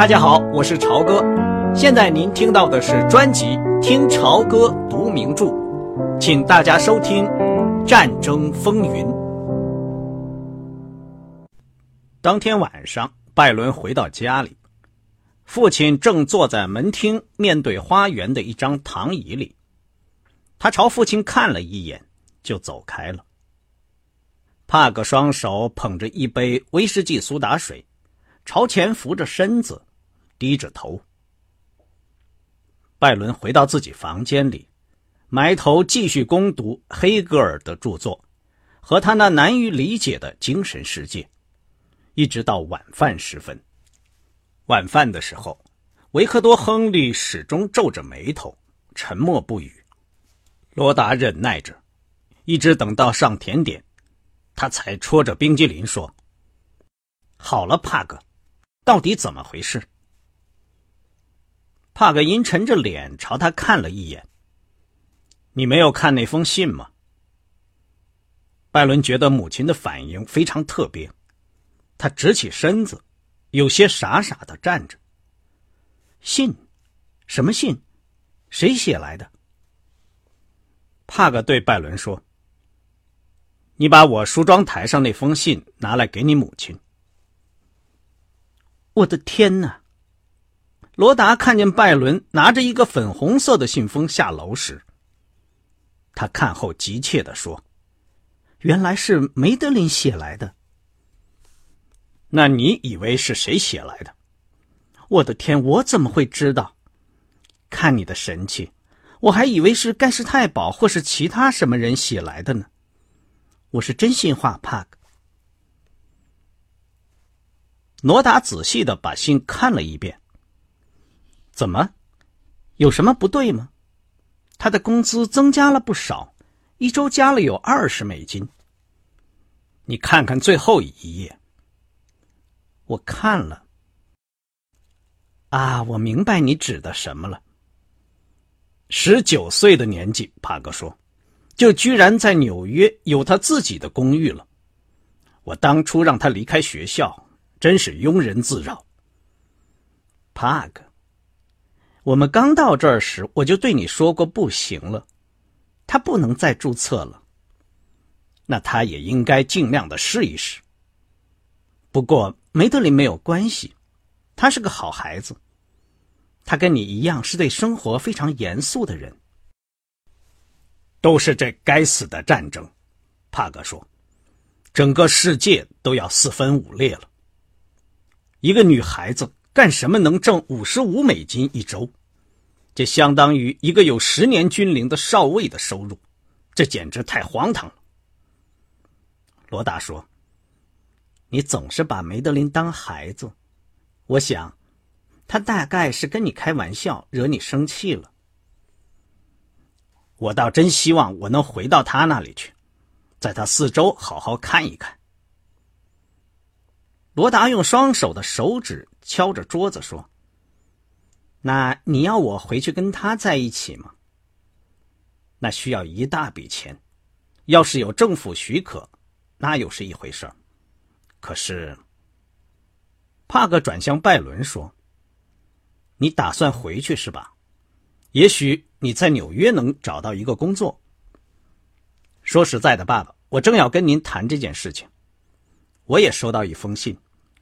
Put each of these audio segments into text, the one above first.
大家好，我是朝哥。现在您听到的是专辑《听朝歌读名著》，请大家收听《战争风云》。当天晚上，拜伦回到家里，父亲正坐在门厅面对花园的一张躺椅里。他朝父亲看了一眼，就走开了。帕格双手捧着一杯威士忌苏打水。朝前扶着身子，低着头。拜伦回到自己房间里，埋头继续攻读黑格尔的著作和他那难于理解的精神世界，一直到晚饭时分。晚饭的时候，维克多·亨利始终皱着眉头，沉默不语。罗达忍耐着，一直等到上甜点，他才戳着冰激凌说：“好了，帕格。”到底怎么回事？帕格阴沉着脸朝他看了一眼。你没有看那封信吗？拜伦觉得母亲的反应非常特别，他直起身子，有些傻傻的站着。信？什么信？谁写来的？帕格对拜伦说：“你把我梳妆台上那封信拿来给你母亲。”我的天哪！罗达看见拜伦拿着一个粉红色的信封下楼时，他看后急切的说：“原来是梅德林写来的。那你以为是谁写来的？我的天，我怎么会知道？看你的神气，我还以为是盖世太保或是其他什么人写来的呢。我是真心话，帕克。”罗达仔细的把信看了一遍。怎么，有什么不对吗？他的工资增加了不少，一周加了有二十美金。你看看最后一页。我看了。啊，我明白你指的什么了。十九岁的年纪，帕格说，就居然在纽约有他自己的公寓了。我当初让他离开学校。真是庸人自扰，帕格。我们刚到这儿时，我就对你说过不行了，他不能再注册了。那他也应该尽量的试一试。不过梅德林没有关系，他是个好孩子，他跟你一样是对生活非常严肃的人。都是这该死的战争，帕格说，整个世界都要四分五裂了。一个女孩子干什么能挣五十五美金一周？这相当于一个有十年军龄的少尉的收入，这简直太荒唐了。罗达说：“你总是把梅德林当孩子，我想，他大概是跟你开玩笑，惹你生气了。我倒真希望我能回到他那里去，在他四周好好看一看。”罗达用双手的手指敲着桌子说：“那你要我回去跟他在一起吗？那需要一大笔钱，要是有政府许可，那又是一回事儿。可是，帕克转向拜伦说：‘你打算回去是吧？也许你在纽约能找到一个工作。’说实在的，爸爸，我正要跟您谈这件事情。我也收到一封信。”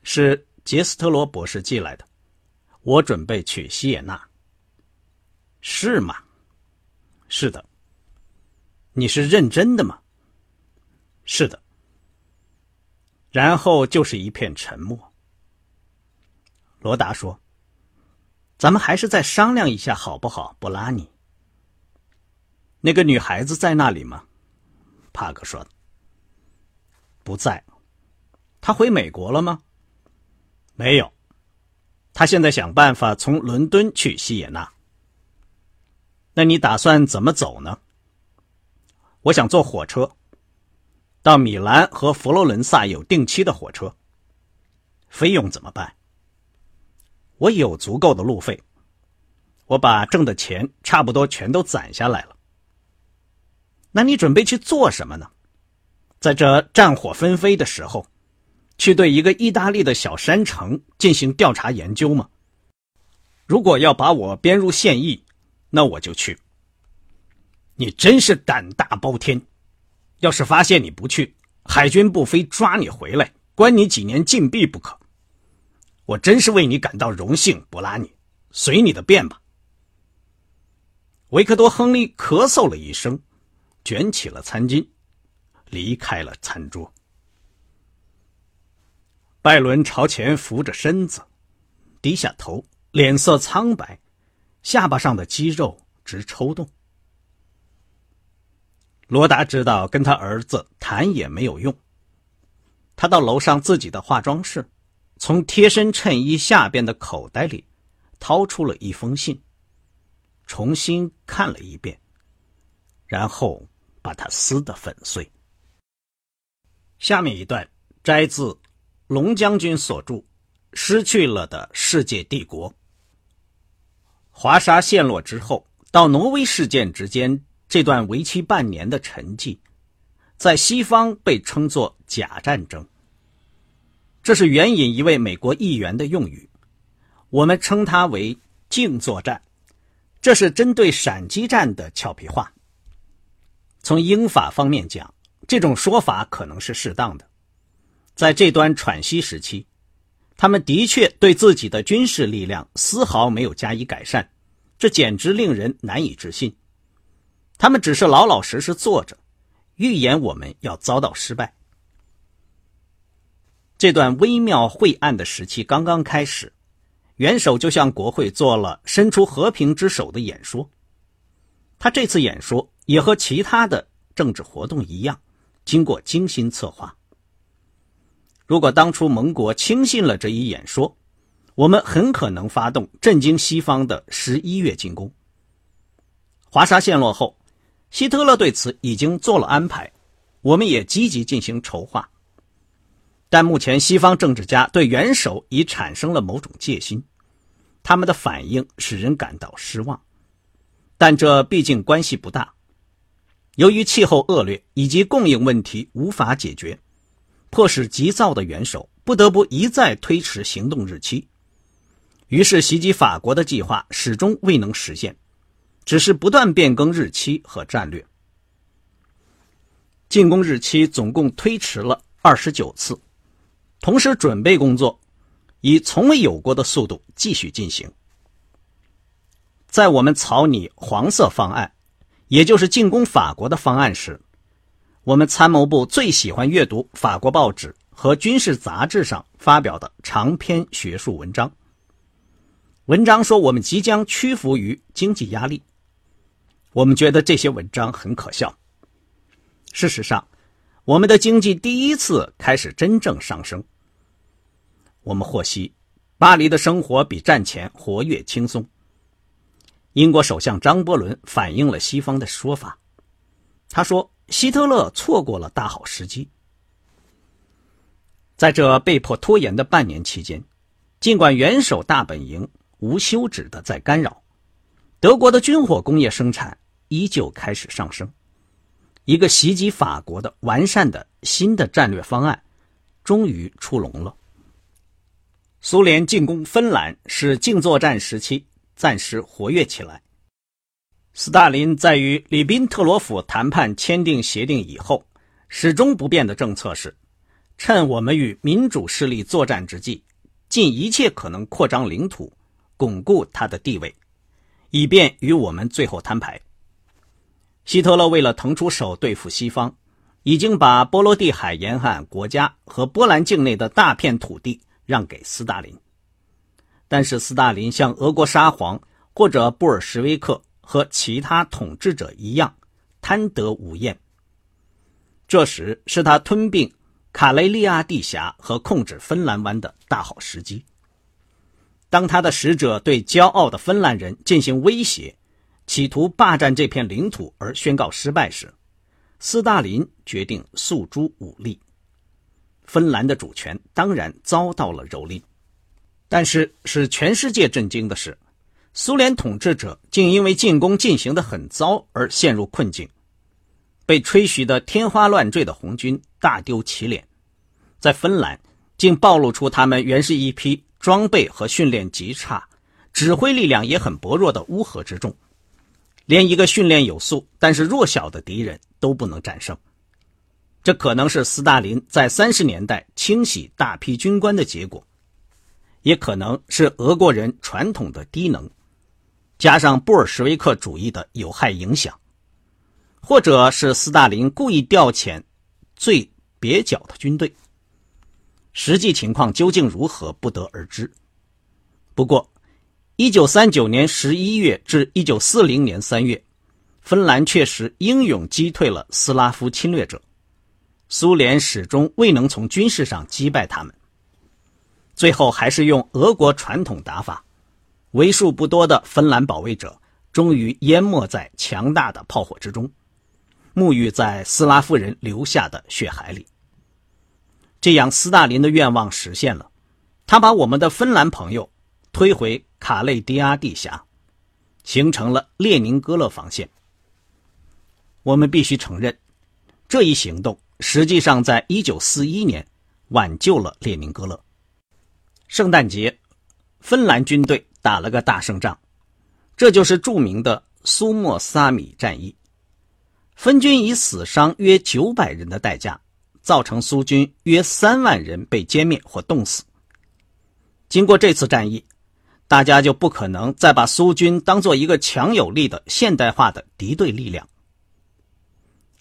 是杰斯特罗博士寄来的，我准备去西耶纳。是吗？是的。你是认真的吗？是的。然后就是一片沉默。罗达说：“咱们还是再商量一下好不好，布拉尼？”那个女孩子在那里吗？帕克说：“不在。她回美国了吗？”没有，他现在想办法从伦敦去西耶纳。那你打算怎么走呢？我想坐火车，到米兰和佛罗伦萨有定期的火车。费用怎么办？我有足够的路费，我把挣的钱差不多全都攒下来了。那你准备去做什么呢？在这战火纷飞的时候？去对一个意大利的小山城进行调查研究吗？如果要把我编入现役，那我就去。你真是胆大包天！要是发现你不去，海军部非抓你回来，关你几年禁闭不可。我真是为你感到荣幸，博拉尼，随你的便吧。维克多·亨利咳嗽了一声，卷起了餐巾，离开了餐桌。拜伦朝前扶着身子，低下头，脸色苍白，下巴上的肌肉直抽动。罗达知道跟他儿子谈也没有用，他到楼上自己的化妆室，从贴身衬衣下边的口袋里掏出了一封信，重新看了一遍，然后把它撕得粉碎。下面一段摘自龙将军所著《失去了的世界帝国》。华沙陷落之后，到挪威事件之间。这段为期半年的沉寂，在西方被称作“假战争”。这是援引一位美国议员的用语，我们称它为“静作战”。这是针对闪击战的俏皮话。从英法方面讲，这种说法可能是适当的。在这段喘息时期，他们的确对自己的军事力量丝毫没有加以改善，这简直令人难以置信。他们只是老老实实坐着，预言我们要遭到失败。这段微妙晦暗的时期刚刚开始，元首就向国会做了伸出和平之手的演说。他这次演说也和其他的政治活动一样，经过精心策划。如果当初盟国轻信了这一演说，我们很可能发动震惊西方的十一月进攻。华沙陷落后。希特勒对此已经做了安排，我们也积极进行筹划。但目前西方政治家对元首已产生了某种戒心，他们的反应使人感到失望。但这毕竟关系不大。由于气候恶劣以及供应问题无法解决，迫使急躁的元首不得不一再推迟行动日期，于是袭击法国的计划始终未能实现。只是不断变更日期和战略，进攻日期总共推迟了二十九次，同时准备工作以从未有过的速度继续进行。在我们草拟黄色方案，也就是进攻法国的方案时，我们参谋部最喜欢阅读法国报纸和军事杂志上发表的长篇学术文章。文章说我们即将屈服于经济压力。我们觉得这些文章很可笑。事实上，我们的经济第一次开始真正上升。我们获悉，巴黎的生活比战前活跃轻松。英国首相张伯伦反映了西方的说法，他说希特勒错过了大好时机。在这被迫拖延的半年期间，尽管元首大本营无休止的在干扰。德国的军火工业生产依旧开始上升，一个袭击法国的完善的新的战略方案终于出笼了。苏联进攻芬兰，使静作战时期暂时活跃起来。斯大林在与里宾特罗甫谈判签订协定以后，始终不变的政策是：趁我们与民主势力作战之际，尽一切可能扩张领土，巩固他的地位。以便与我们最后摊牌。希特勒为了腾出手对付西方，已经把波罗的海沿岸国家和波兰境内的大片土地让给斯大林。但是斯大林像俄国沙皇或者布尔什维克和其他统治者一样贪得无厌。这时是他吞并卡雷利亚地峡和控制芬兰湾的大好时机。当他的使者对骄傲的芬兰人进行威胁，企图霸占这片领土而宣告失败时，斯大林决定诉诸武力。芬兰的主权当然遭到了蹂躏，但是使全世界震惊的是，苏联统治者竟因为进攻进行的很糟而陷入困境，被吹嘘的天花乱坠的红军大丢其脸，在芬兰竟暴露出他们原是一批。装备和训练极差，指挥力量也很薄弱的乌合之众，连一个训练有素但是弱小的敌人都不能战胜。这可能是斯大林在三十年代清洗大批军官的结果，也可能是俄国人传统的低能，加上布尔什维克主义的有害影响，或者是斯大林故意调遣最蹩脚的军队。实际情况究竟如何，不得而知。不过，一九三九年十一月至一九四零年三月，芬兰确实英勇击退了斯拉夫侵略者。苏联始终未能从军事上击败他们，最后还是用俄国传统打法，为数不多的芬兰保卫者终于淹没在强大的炮火之中，沐浴在斯拉夫人留下的血海里。这样，斯大林的愿望实现了，他把我们的芬兰朋友推回卡累迪亚地峡，形成了列宁格勒防线。我们必须承认，这一行动。实际上，在一九四一年挽救了列宁格勒。圣诞节，芬兰军队打了个大胜仗，这就是著名的苏莫萨米战役。分军以死伤约九百人的代价，造成苏军约三万人被歼灭或冻死。经过这次战役，大家就不可能再把苏军当做一个强有力的现代化的敌对力量。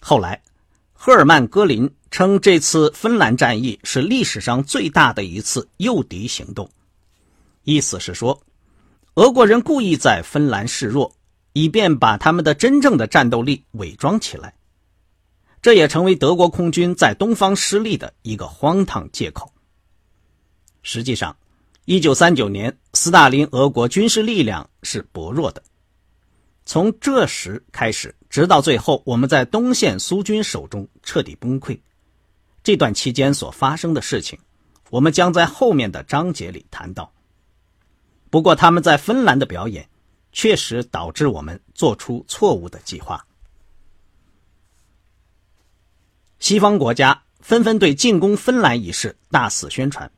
后来。赫尔曼·戈林称，这次芬兰战役是历史上最大的一次诱敌行动，意思是说，俄国人故意在芬兰示弱，以便把他们的真正的战斗力伪装起来。这也成为德国空军在东方失利的一个荒唐借口。实际上，1939年，斯大林俄国军事力量是薄弱的。从这时开始，直到最后，我们在东线苏军手中彻底崩溃。这段期间所发生的事情，我们将在后面的章节里谈到。不过，他们在芬兰的表演，确实导致我们做出错误的计划。西方国家纷纷对进攻芬兰一事大肆宣传，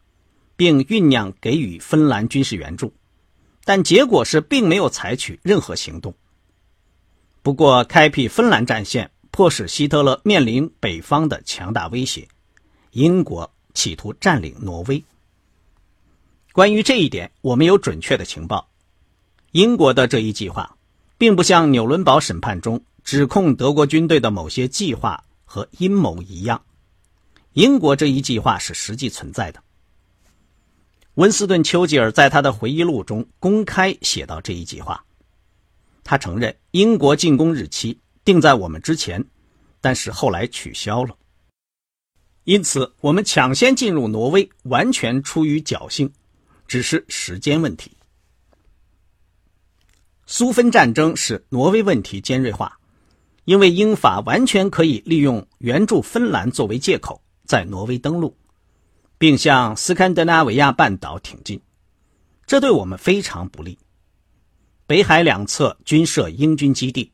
并酝酿给予芬兰军事援助，但结果是并没有采取任何行动。不过，开辟芬兰战线，迫使希特勒面临北方的强大威胁。英国企图占领挪威。关于这一点，我们有准确的情报。英国的这一计划，并不像纽伦堡审判中指控德国军队的某些计划和阴谋一样。英国这一计划是实际存在的。温斯顿·丘吉尔在他的回忆录中公开写到这一计划。他承认英国进攻日期定在我们之前，但是后来取消了。因此，我们抢先进入挪威完全出于侥幸，只是时间问题。苏芬战争使挪威问题尖锐化，因为英法完全可以利用援助芬兰作为借口，在挪威登陆，并向斯堪的纳维亚半岛挺进，这对我们非常不利。北海两侧均设英军基地，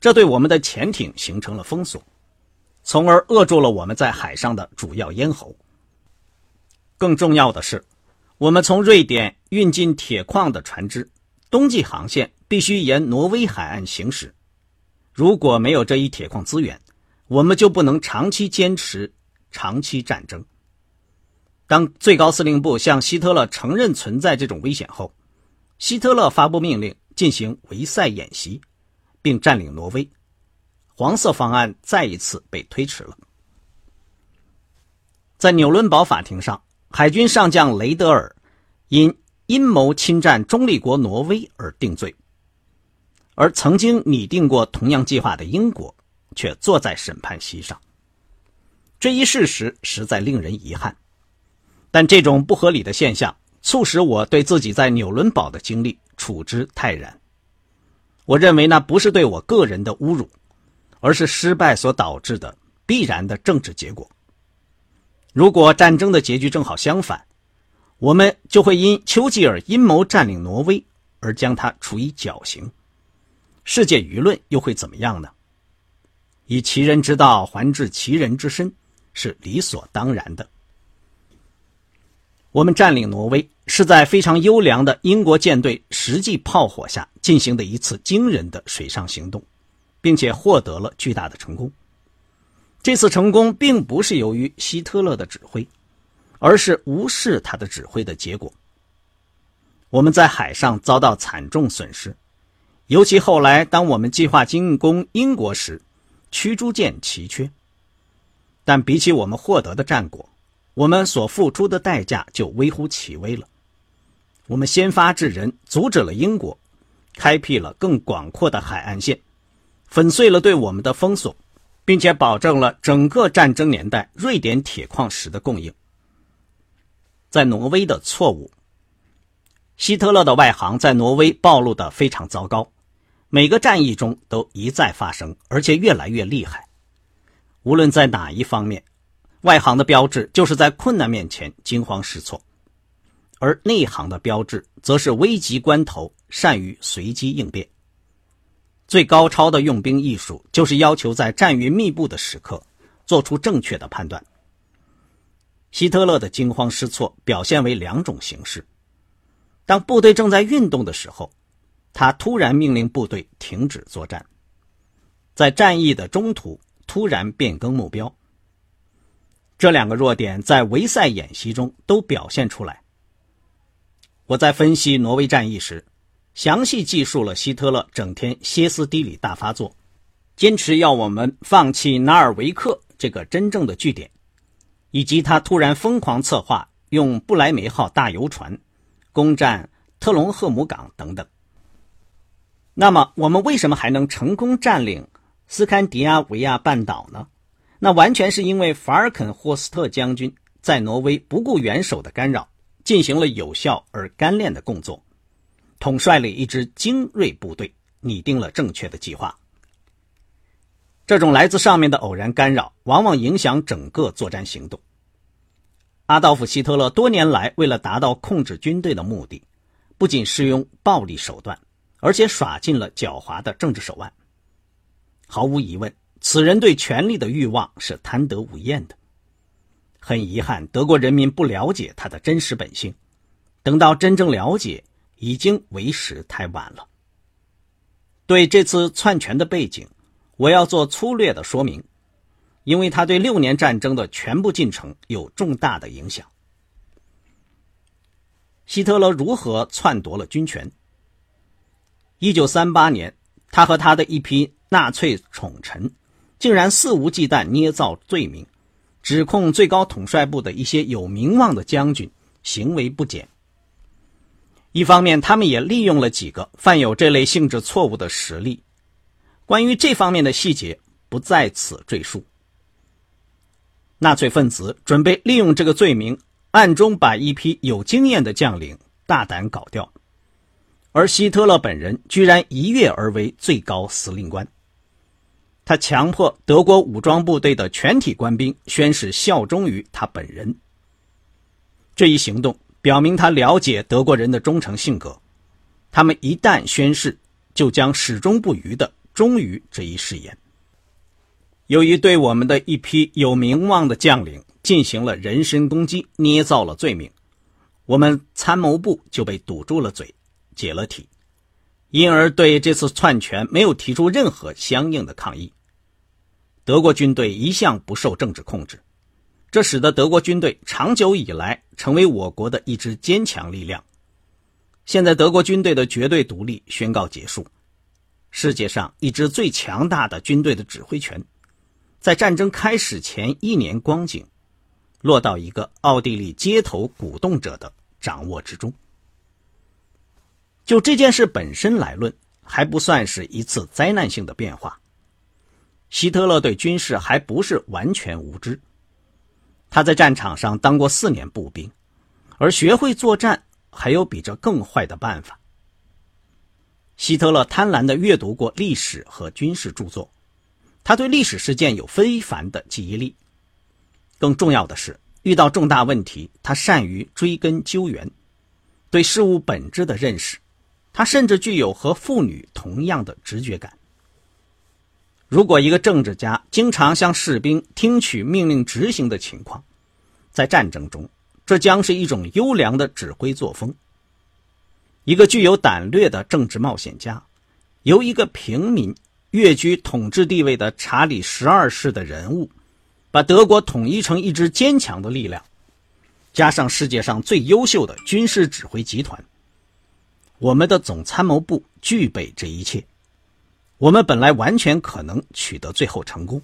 这对我们的潜艇形成了封锁，从而扼住了我们在海上的主要咽喉。更重要的是，我们从瑞典运进铁矿的船只，冬季航线必须沿挪威海岸行驶。如果没有这一铁矿资源，我们就不能长期坚持长期战争。当最高司令部向希特勒承认存在这种危险后，希特勒发布命令。进行围塞演习，并占领挪威，黄色方案再一次被推迟了。在纽伦堡法庭上，海军上将雷德尔因阴谋侵占中立国挪威而定罪，而曾经拟定过同样计划的英国却坐在审判席上。这一事实实在令人遗憾，但这种不合理的现象促使我对自己在纽伦堡的经历。处之泰然。我认为那不是对我个人的侮辱，而是失败所导致的必然的政治结果。如果战争的结局正好相反，我们就会因丘吉尔阴谋占领挪威而将他处以绞刑，世界舆论又会怎么样呢？以其人之道还治其人之身，是理所当然的。我们占领挪威是在非常优良的英国舰队实际炮火下进行的一次惊人的水上行动，并且获得了巨大的成功。这次成功并不是由于希特勒的指挥，而是无视他的指挥的结果。我们在海上遭到惨重损失，尤其后来当我们计划进攻英国时，驱逐舰奇缺。但比起我们获得的战果，我们所付出的代价就微乎其微了。我们先发制人，阻止了英国，开辟了更广阔的海岸线，粉碎了对我们的封锁，并且保证了整个战争年代瑞典铁矿石的供应。在挪威的错误，希特勒的外行在挪威暴露的非常糟糕，每个战役中都一再发生，而且越来越厉害。无论在哪一方面。外行的标志就是在困难面前惊慌失措，而内行的标志则是危急关头善于随机应变。最高超的用兵艺术就是要求在战云密布的时刻做出正确的判断。希特勒的惊慌失措表现为两种形式：当部队正在运动的时候，他突然命令部队停止作战；在战役的中途突然变更目标。这两个弱点在维塞演习中都表现出来。我在分析挪威战役时，详细记述了希特勒整天歇斯底里大发作，坚持要我们放弃纳尔维克这个真正的据点，以及他突然疯狂策划用布莱梅号大游船攻占特隆赫姆港等等。那么，我们为什么还能成功占领斯堪迪亚维亚半岛呢？那完全是因为法尔肯霍斯特将军在挪威不顾元首的干扰，进行了有效而干练的工作，统帅了一支精锐部队，拟定了正确的计划。这种来自上面的偶然干扰，往往影响整个作战行动。阿道夫·希特勒多年来为了达到控制军队的目的，不仅使用暴力手段，而且耍尽了狡猾的政治手腕。毫无疑问。此人对权力的欲望是贪得无厌的。很遗憾，德国人民不了解他的真实本性。等到真正了解，已经为时太晚了。对这次篡权的背景，我要做粗略的说明，因为他对六年战争的全部进程有重大的影响。希特勒如何篡夺了军权？一九三八年，他和他的一批纳粹宠臣。竟然肆无忌惮捏造罪名，指控最高统帅部的一些有名望的将军行为不检。一方面，他们也利用了几个犯有这类性质错误的实例。关于这方面的细节，不在此赘述。纳粹分子准备利用这个罪名，暗中把一批有经验的将领大胆搞掉，而希特勒本人居然一跃而为最高司令官。他强迫德国武装部队的全体官兵宣誓效忠于他本人。这一行动表明他了解德国人的忠诚性格，他们一旦宣誓，就将始终不渝的忠于这一誓言。由于对我们的一批有名望的将领进行了人身攻击，捏造了罪名，我们参谋部就被堵住了嘴，解了体。因而对这次篡权没有提出任何相应的抗议。德国军队一向不受政治控制，这使得德国军队长久以来成为我国的一支坚强力量。现在德国军队的绝对独立宣告结束，世界上一支最强大的军队的指挥权，在战争开始前一年光景，落到一个奥地利街头鼓动者的掌握之中。就这件事本身来论，还不算是一次灾难性的变化。希特勒对军事还不是完全无知，他在战场上当过四年步兵，而学会作战还有比这更坏的办法。希特勒贪婪地阅读过历史和军事著作，他对历史事件有非凡的记忆力。更重要的是，遇到重大问题，他善于追根究源，对事物本质的认识。他甚至具有和妇女同样的直觉感。如果一个政治家经常向士兵听取命令执行的情况，在战争中，这将是一种优良的指挥作风。一个具有胆略的政治冒险家，由一个平民跃居统治地位的查理十二世的人物，把德国统一成一支坚强的力量，加上世界上最优秀的军事指挥集团，我们的总参谋部具备这一切，我们本来完全可能取得最后成功。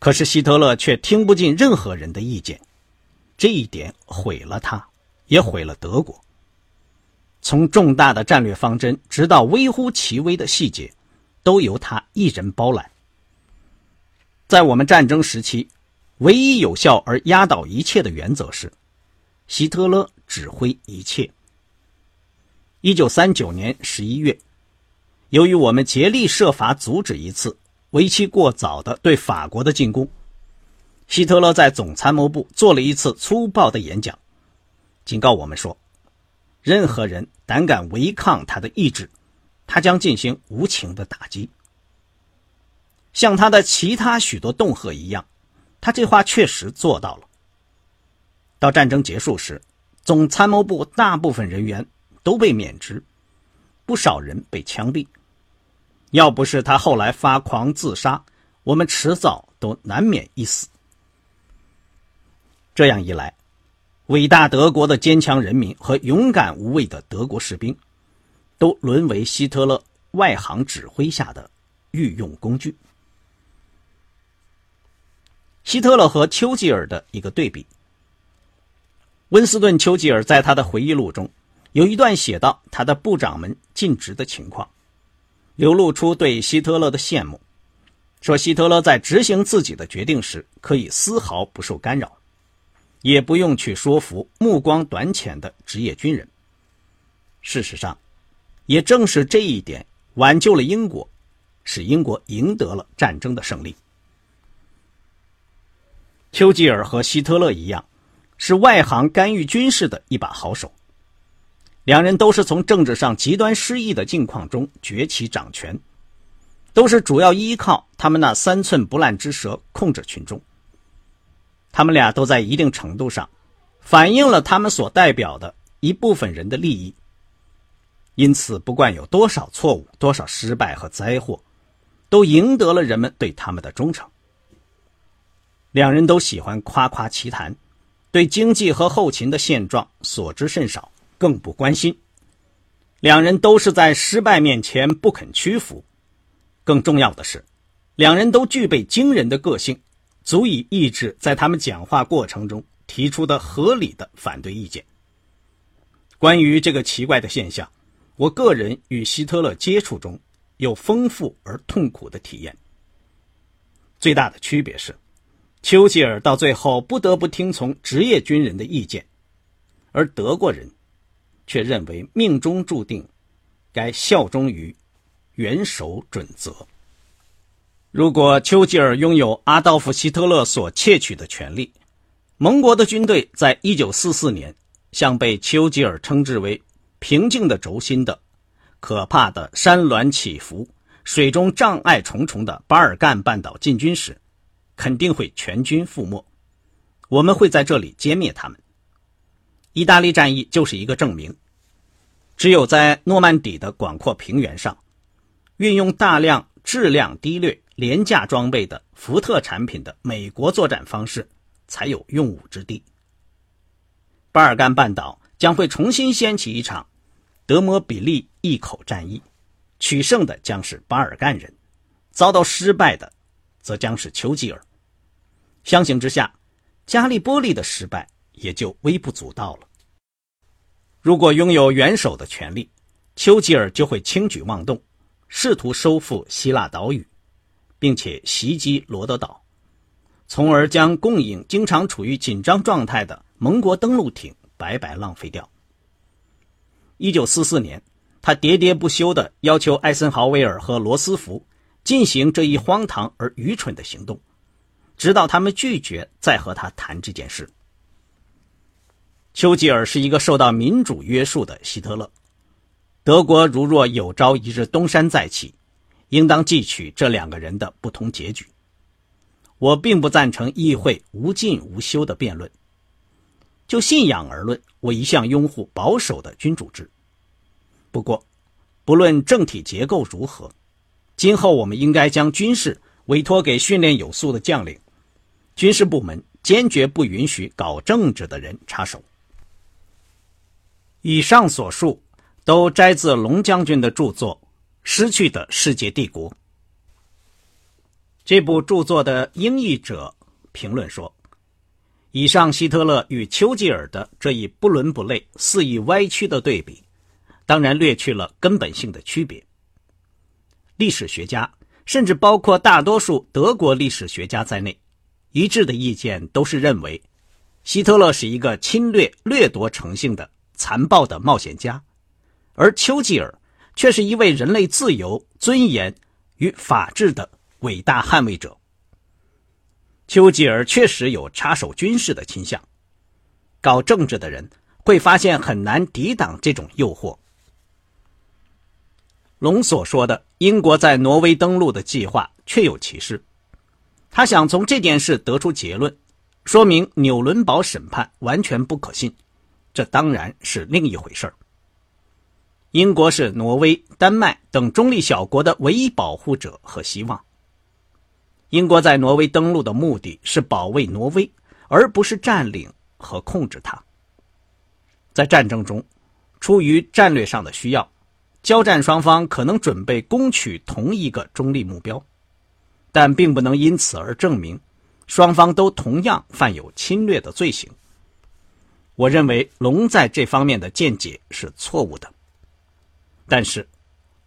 可是希特勒却听不进任何人的意见，这一点毁了他，也毁了德国。从重大的战略方针，直到微乎其微的细节，都由他一人包揽。在我们战争时期，唯一有效而压倒一切的原则是：希特勒指挥一切。一九三九年十一月，由于我们竭力设法阻止一次为期过早的对法国的进攻，希特勒在总参谋部做了一次粗暴的演讲，警告我们说。任何人胆敢违抗他的意志，他将进行无情的打击。像他的其他许多恫吓一样，他这话确实做到了。到战争结束时，总参谋部大部分人员都被免职，不少人被枪毙。要不是他后来发狂自杀，我们迟早都难免一死。这样一来。伟大德国的坚强人民和勇敢无畏的德国士兵，都沦为希特勒外行指挥下的御用工具。希特勒和丘吉尔的一个对比。温斯顿·丘吉尔在他的回忆录中有一段写到他的部长们尽职的情况，流露出对希特勒的羡慕，说希特勒在执行自己的决定时可以丝毫不受干扰。也不用去说服目光短浅的职业军人。事实上，也正是这一点挽救了英国，使英国赢得了战争的胜利。丘吉尔和希特勒一样，是外行干预军事的一把好手。两人都是从政治上极端失意的境况中崛起掌权，都是主要依靠他们那三寸不烂之舌控制群众。他们俩都在一定程度上反映了他们所代表的一部分人的利益，因此，不管有多少错误、多少失败和灾祸，都赢得了人们对他们的忠诚。两人都喜欢夸夸其谈，对经济和后勤的现状所知甚少，更不关心。两人都是在失败面前不肯屈服，更重要的是，两人都具备惊人的个性。足以抑制在他们讲话过程中提出的合理的反对意见。关于这个奇怪的现象，我个人与希特勒接触中有丰富而痛苦的体验。最大的区别是，丘吉尔到最后不得不听从职业军人的意见，而德国人却认为命中注定该效忠于元首准则。如果丘吉尔拥有阿道夫·希特勒所窃取的权利，盟国的军队在1944年向被丘吉尔称之为“平静的轴心”的可怕的山峦起伏、水中障碍重重的巴尔干半岛进军时，肯定会全军覆没。我们会在这里歼灭他们。意大利战役就是一个证明。只有在诺曼底的广阔平原上，运用大量质量低劣。廉价装备的福特产品的美国作战方式才有用武之地。巴尔干半岛将会重新掀起一场德摩比利一口战役，取胜的将是巴尔干人，遭到失败的则将是丘吉尔。相形之下，加利波利的失败也就微不足道了。如果拥有元首的权利，丘吉尔就会轻举妄动，试图收复希腊岛屿。并且袭击罗德岛，从而将供应经常处于紧张状态的盟国登陆艇白白浪费掉。一九四四年，他喋喋不休地要求艾森豪威尔和罗斯福进行这一荒唐而愚蠢的行动，直到他们拒绝再和他谈这件事。丘吉尔是一个受到民主约束的希特勒，德国如若有朝一日东山再起。应当记取这两个人的不同结局。我并不赞成议会无尽无休的辩论，就信仰而论，我一向拥护保守的君主制。不过，不论政体结构如何，今后我们应该将军事委托给训练有素的将领，军事部门坚决不允许搞政治的人插手。以上所述都摘自龙将军的著作《失去的世界帝国》。这部著作的英译者评论说：“以上希特勒与丘吉尔的这一不伦不类、肆意歪曲的对比，当然略去了根本性的区别。历史学家，甚至包括大多数德国历史学家在内，一致的意见都是认为，希特勒是一个侵略掠夺成性的残暴的冒险家，而丘吉尔却是一位人类自由、尊严与法治的。”伟大捍卫者丘吉尔确实有插手军事的倾向，搞政治的人会发现很难抵挡这种诱惑。龙所说的英国在挪威登陆的计划确有其事，他想从这件事得出结论，说明纽伦堡审判完全不可信，这当然是另一回事儿英国是挪威、丹麦等中立小国的唯一保护者和希望。英国在挪威登陆的目的是保卫挪威，而不是占领和控制它。在战争中，出于战略上的需要，交战双方可能准备攻取同一个中立目标，但并不能因此而证明双方都同样犯有侵略的罪行。我认为龙在这方面的见解是错误的，但是，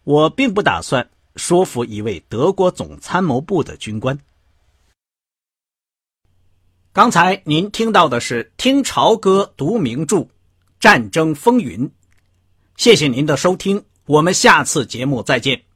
我并不打算。说服一位德国总参谋部的军官。刚才您听到的是《听潮歌读名著：战争风云》，谢谢您的收听，我们下次节目再见。